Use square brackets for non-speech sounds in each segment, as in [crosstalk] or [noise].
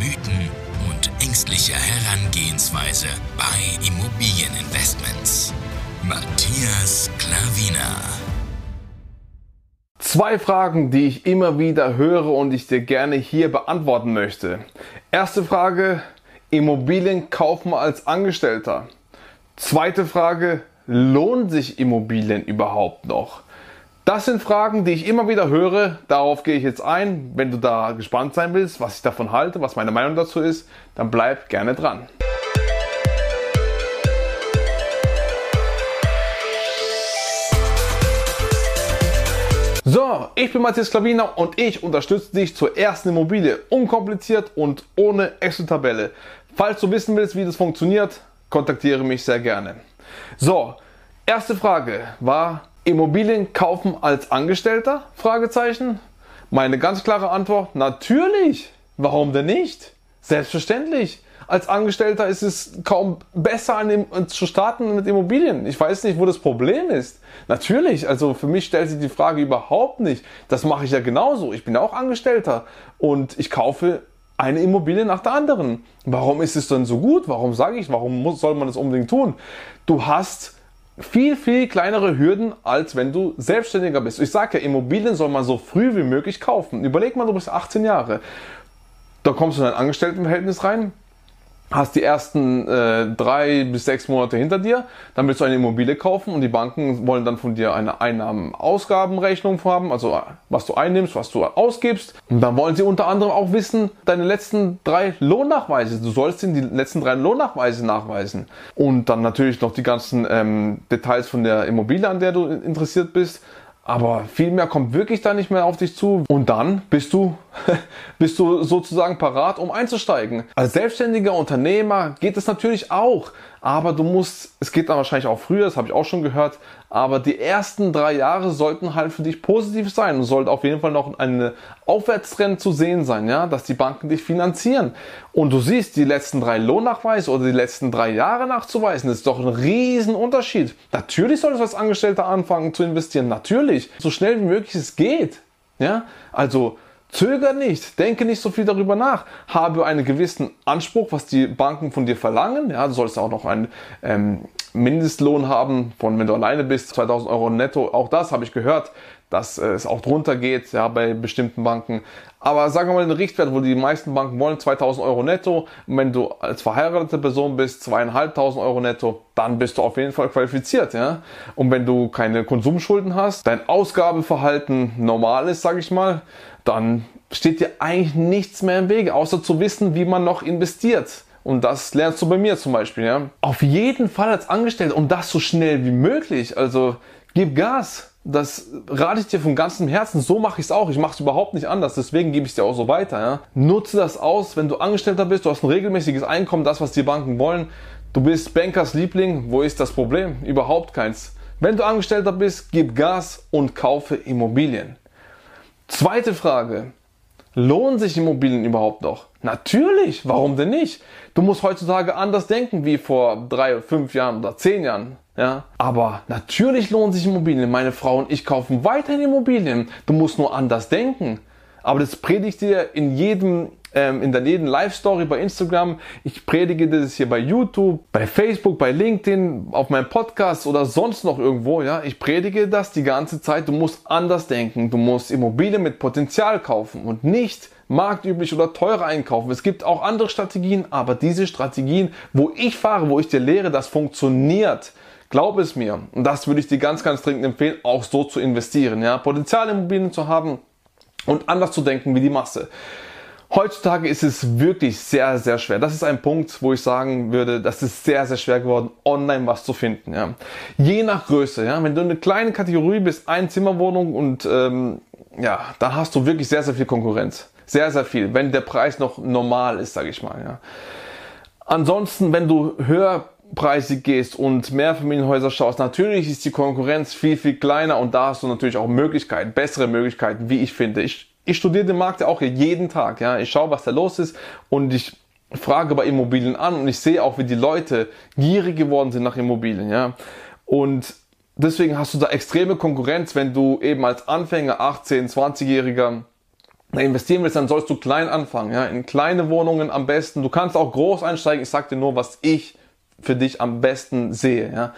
Mythen und ängstliche Herangehensweise bei Immobilieninvestments. Matthias Klavina. Zwei Fragen, die ich immer wieder höre und ich dir gerne hier beantworten möchte. Erste Frage, Immobilien kaufen als Angestellter. Zweite Frage, lohnt sich Immobilien überhaupt noch? Das sind Fragen, die ich immer wieder höre. Darauf gehe ich jetzt ein. Wenn du da gespannt sein willst, was ich davon halte, was meine Meinung dazu ist, dann bleib gerne dran. So, ich bin Matthias Klaviner und ich unterstütze dich zur ersten Immobilie. Unkompliziert und ohne Excel-Tabelle. Falls du wissen willst, wie das funktioniert, kontaktiere mich sehr gerne. So, erste Frage war Immobilien kaufen als Angestellter? Fragezeichen. Meine ganz klare Antwort, natürlich. Warum denn nicht? Selbstverständlich als Angestellter ist es kaum besser an zu starten mit Immobilien. Ich weiß nicht, wo das Problem ist. Natürlich, also für mich stellt sich die Frage überhaupt nicht. Das mache ich ja genauso. Ich bin auch Angestellter und ich kaufe eine Immobilie nach der anderen. Warum ist es denn so gut? Warum sage ich, warum muss, soll man das unbedingt tun? Du hast viel, viel kleinere Hürden, als wenn du Selbstständiger bist. Ich sage ja, Immobilien soll man so früh wie möglich kaufen. Überleg mal, du bist 18 Jahre. Da kommst du in ein Angestelltenverhältnis rein hast die ersten äh, drei bis sechs Monate hinter dir, dann willst du eine Immobilie kaufen und die Banken wollen dann von dir eine Einnahmen-Ausgabenrechnung haben, also äh, was du einnimmst, was du ausgibst. Und dann wollen sie unter anderem auch wissen, deine letzten drei Lohnnachweise. Du sollst ihnen die letzten drei Lohnnachweise nachweisen. Und dann natürlich noch die ganzen ähm, Details von der Immobilie, an der du interessiert bist. Aber viel mehr kommt wirklich da nicht mehr auf dich zu. Und dann bist du, [laughs] bist du sozusagen parat, um einzusteigen. Als selbstständiger Unternehmer geht es natürlich auch. Aber du musst, es geht dann wahrscheinlich auch früher, das habe ich auch schon gehört, aber die ersten drei Jahre sollten halt für dich positiv sein und sollte auf jeden Fall noch eine Aufwärtstrend zu sehen sein, ja, dass die Banken dich finanzieren. Und du siehst, die letzten drei Lohnnachweise oder die letzten drei Jahre nachzuweisen, ist doch ein Riesenunterschied. Natürlich solltest du als Angestellter anfangen zu investieren, natürlich, so schnell wie möglich es geht, ja, also Zöger nicht, denke nicht so viel darüber nach, habe einen gewissen Anspruch, was die Banken von dir verlangen. Ja, du sollst auch noch einen ähm, Mindestlohn haben, von wenn du alleine bist, 2000 Euro netto. Auch das habe ich gehört, dass es auch drunter geht, ja, bei bestimmten Banken. Aber sagen wir mal den Richtwert, wo die meisten Banken wollen, 2000 Euro netto. Und wenn du als verheiratete Person bist, zweieinhalbtausend Euro netto, dann bist du auf jeden Fall qualifiziert, ja. Und wenn du keine Konsumschulden hast, dein Ausgabeverhalten normal ist, sage ich mal, dann steht dir eigentlich nichts mehr im Wege, außer zu wissen, wie man noch investiert. Und das lernst du bei mir zum Beispiel. Ja? Auf jeden Fall als Angestellter und das so schnell wie möglich. Also gib Gas. Das rate ich dir von ganzem Herzen. So mache ich es auch. Ich mache es überhaupt nicht anders. Deswegen gebe ich es dir auch so weiter. Ja? Nutze das aus, wenn du Angestellter bist. Du hast ein regelmäßiges Einkommen, das, was die Banken wollen. Du bist Bankers Liebling. Wo ist das Problem? Überhaupt keins. Wenn du Angestellter bist, gib Gas und kaufe Immobilien. Zweite Frage. Lohnen sich Immobilien überhaupt noch? Natürlich, warum denn nicht? Du musst heutzutage anders denken wie vor drei, fünf Jahren oder zehn Jahren. Ja, aber natürlich lohnen sich Immobilien. Meine Frau und ich kaufen weiterhin Immobilien. Du musst nur anders denken. Aber das predigt dir in jedem ähm, in der jeden Live-Story bei Instagram. Ich predige das hier bei YouTube, bei Facebook, bei LinkedIn, auf meinem Podcast oder sonst noch irgendwo. Ja, ich predige das die ganze Zeit. Du musst anders denken. Du musst Immobilien mit Potenzial kaufen und nicht marktüblich oder teurer einkaufen. Es gibt auch andere Strategien, aber diese Strategien, wo ich fahre, wo ich dir lehre, das funktioniert. Glaub es mir. Und das würde ich dir ganz, ganz dringend empfehlen, auch so zu investieren. Ja, Potenzialimmobilien zu haben und anders zu denken wie die Masse. Heutzutage ist es wirklich sehr, sehr schwer. Das ist ein Punkt, wo ich sagen würde, das ist sehr, sehr schwer geworden, online was zu finden. Ja. Je nach Größe, ja. wenn du eine kleine Kategorie bist, Einzimmerwohnung und ähm, ja, dann hast du wirklich sehr, sehr viel Konkurrenz. Sehr, sehr viel, wenn der Preis noch normal ist, sage ich mal. Ja. Ansonsten, wenn du höherpreisig gehst und Mehrfamilienhäuser schaust, natürlich ist die Konkurrenz viel, viel kleiner und da hast du natürlich auch Möglichkeiten, bessere Möglichkeiten, wie ich finde. Ich, ich studiere den Markt ja auch jeden Tag. Ja. Ich schaue, was da los ist und ich frage bei Immobilien an und ich sehe auch, wie die Leute gierig geworden sind nach Immobilien. Ja. Und deswegen hast du da extreme Konkurrenz, wenn du eben als Anfänger, 18, 20-Jähriger, investieren willst, dann sollst du klein anfangen, ja, in kleine Wohnungen am besten. Du kannst auch groß einsteigen. Ich sag dir nur, was ich für dich am besten sehe, ja.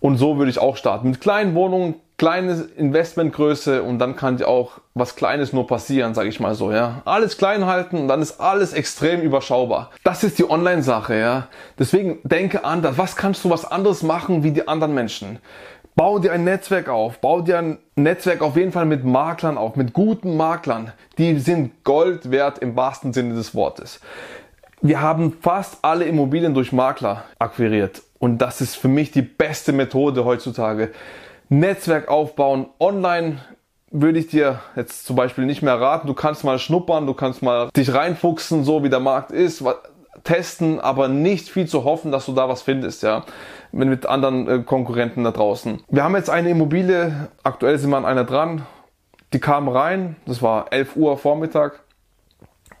Und so würde ich auch starten. Mit kleinen Wohnungen, kleine Investmentgröße und dann kann dir auch was Kleines nur passieren, sage ich mal so, ja. Alles klein halten und dann ist alles extrem überschaubar. Das ist die Online-Sache, ja. Deswegen denke anders. Was kannst du was anderes machen wie die anderen Menschen? Bau dir ein Netzwerk auf. Bau dir ein Netzwerk auf jeden Fall mit Maklern auf, mit guten Maklern. Die sind Gold wert im wahrsten Sinne des Wortes. Wir haben fast alle Immobilien durch Makler akquiriert. Und das ist für mich die beste Methode heutzutage. Netzwerk aufbauen. Online würde ich dir jetzt zum Beispiel nicht mehr raten. Du kannst mal schnuppern, du kannst mal dich reinfuchsen, so wie der Markt ist testen, aber nicht viel zu hoffen, dass du da was findest, ja, mit anderen äh, Konkurrenten da draußen. Wir haben jetzt eine Immobilie, aktuell sind wir an einer dran, die kam rein, das war 11 Uhr Vormittag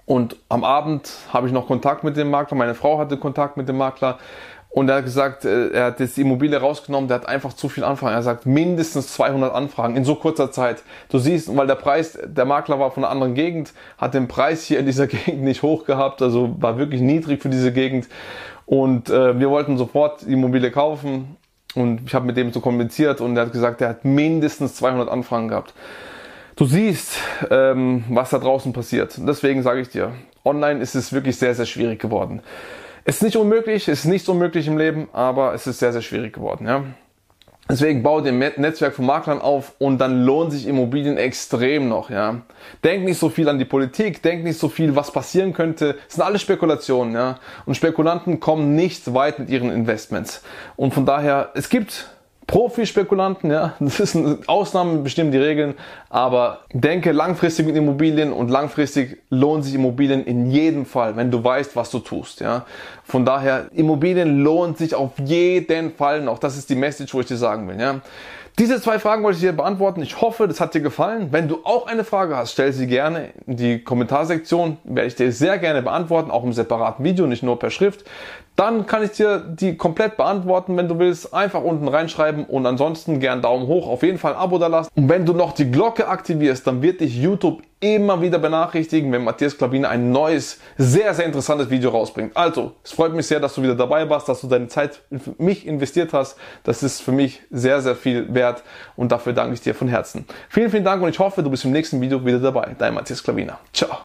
und am Abend habe ich noch Kontakt mit dem Makler, meine Frau hatte Kontakt mit dem Makler und er hat gesagt, äh, er hat jetzt die Immobilie rausgenommen, der hat einfach zu viel Anfragen. Er sagt mindestens 200 Anfragen in so kurzer Zeit. Du siehst, weil der Preis, der Makler war von einer anderen Gegend, hat den Preis hier in dieser [laughs] Gegend nicht hoch gehabt, also war wirklich niedrig für diese Gegend. Und äh, wir wollten sofort die Immobilie kaufen und ich habe mit dem so kommuniziert und er hat gesagt, er hat mindestens 200 Anfragen gehabt. Du siehst, ähm, was da draußen passiert. Deswegen sage ich dir, online ist es wirklich sehr, sehr schwierig geworden. Es ist nicht unmöglich, es ist nicht unmöglich im Leben, aber es ist sehr, sehr schwierig geworden. Ja? Deswegen baue dir ein Netzwerk von Maklern auf und dann lohnen sich Immobilien extrem noch. Ja? Denk nicht so viel an die Politik, denk nicht so viel, was passieren könnte. Es sind alles Spekulationen. Ja? Und Spekulanten kommen nicht weit mit ihren Investments. Und von daher, es gibt Profispekulanten, ja, das ist eine Ausnahme, bestimmen die Regeln, aber denke langfristig mit Immobilien und langfristig lohnen sich Immobilien in jedem Fall, wenn du weißt, was du tust, ja. Von daher, Immobilien lohnt sich auf jeden Fall noch. Das ist die Message, wo ich dir sagen will, ja. Diese zwei Fragen wollte ich dir beantworten. Ich hoffe, das hat dir gefallen. Wenn du auch eine Frage hast, stell sie gerne in die Kommentarsektion. Werde ich dir sehr gerne beantworten, auch im separaten Video, nicht nur per Schrift. Dann kann ich dir die komplett beantworten, wenn du willst. Einfach unten reinschreiben und ansonsten gern Daumen hoch, auf jeden Fall Abo da lassen. Und wenn du noch die Glocke aktivierst, dann wird dich YouTube immer wieder benachrichtigen, wenn Matthias Klabine ein neues, sehr, sehr interessantes Video rausbringt. Also, es freut mich sehr, dass du wieder dabei warst, dass du deine Zeit für mich investiert hast. Das ist für mich sehr, sehr viel wert und dafür danke ich dir von Herzen. Vielen, vielen Dank und ich hoffe, du bist im nächsten Video wieder dabei. Dein Matthias Klabiner. Ciao.